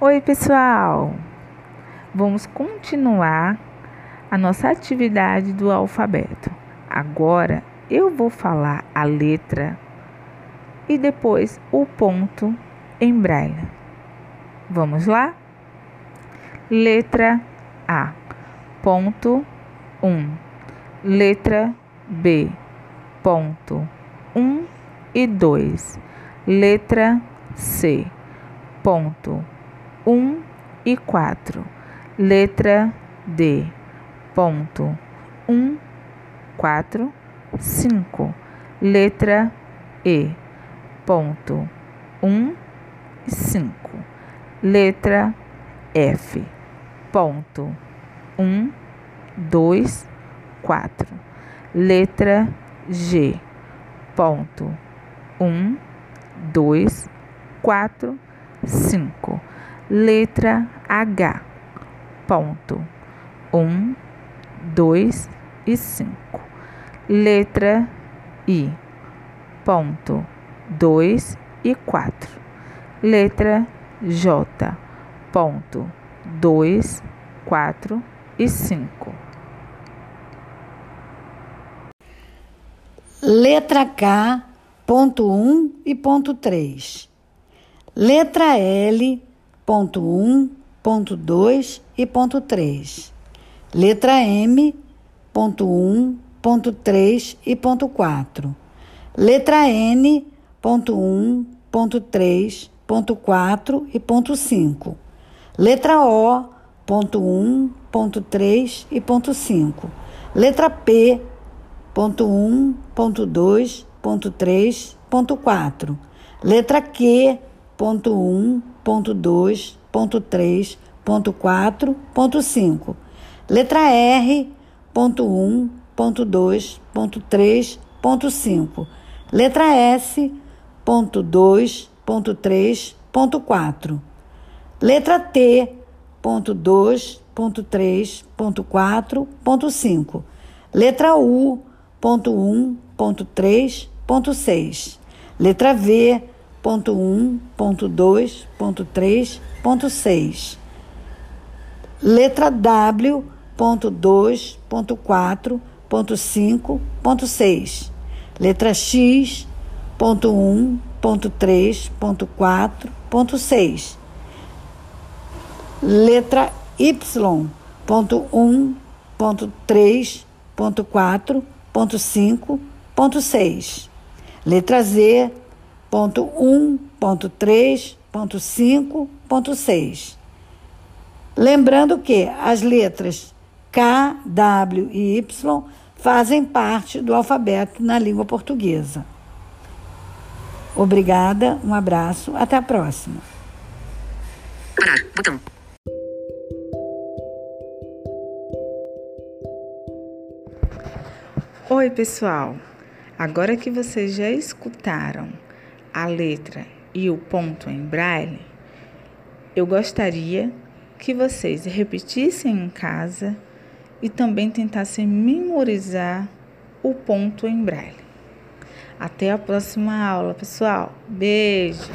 Oi, pessoal! Vamos continuar a nossa atividade do alfabeto. Agora eu vou falar a letra e depois o ponto em braille. Vamos lá? Letra A, ponto 1. Um. Letra B, ponto 1 um e 2. Letra C, ponto 1 um e 4. Letra D, ponto. 1, 4, 5. Letra E, ponto. 1 e 5. Letra F, ponto. 1, 2, 4. Letra G, ponto. 1, 2, 4, 5 letra H, ponto um, dois e cinco. Letra I, ponto dois e quatro. Letra J, ponto dois, quatro e cinco. Letra K, ponto um e ponto três. Letra L, ponto 1, ponto 2 e ponto 3. Letra M, ponto 1, ponto 3 e ponto 4. Letra N, ponto 1, ponto 3, ponto 4 e ponto 5. Letra O, ponto 1, ponto 3 e ponto 5. Letra P, ponto 1, ponto 2, ponto 3, ponto 4. Letra Q, ponto 1, ponto 2, ponto 3, ponto 4, ponto 5. Letra R, ponto 1, ponto 2, ponto 3, ponto 5. Letra S, ponto 2, ponto 3, ponto 4. Letra T, ponto 2, ponto 3, ponto 4, ponto 5. Letra U, ponto 1, ponto 3, ponto 6. Letra V, ponto 1, ponto 2, ponto 3, ponto 6. Letra W, ponto 2, ponto 4, ponto 5, ponto 6. Letra X, ponto 1, ponto 3, ponto 4, ponto 6. Letra Y, ponto 1, ponto 3, ponto 4, ponto 5, ponto 6. Letra Z, ponto 1, ponto 3, ponto 5, ponto 6. Lembrando que as letras K, W e Y fazem parte do alfabeto na língua portuguesa. Obrigada, um abraço, até a próxima. Parar, botão. Oi, pessoal. Agora que vocês já escutaram a letra e o ponto em braille, eu gostaria que vocês repetissem em casa e também tentassem memorizar o ponto em braille. Até a próxima aula, pessoal. Beijo!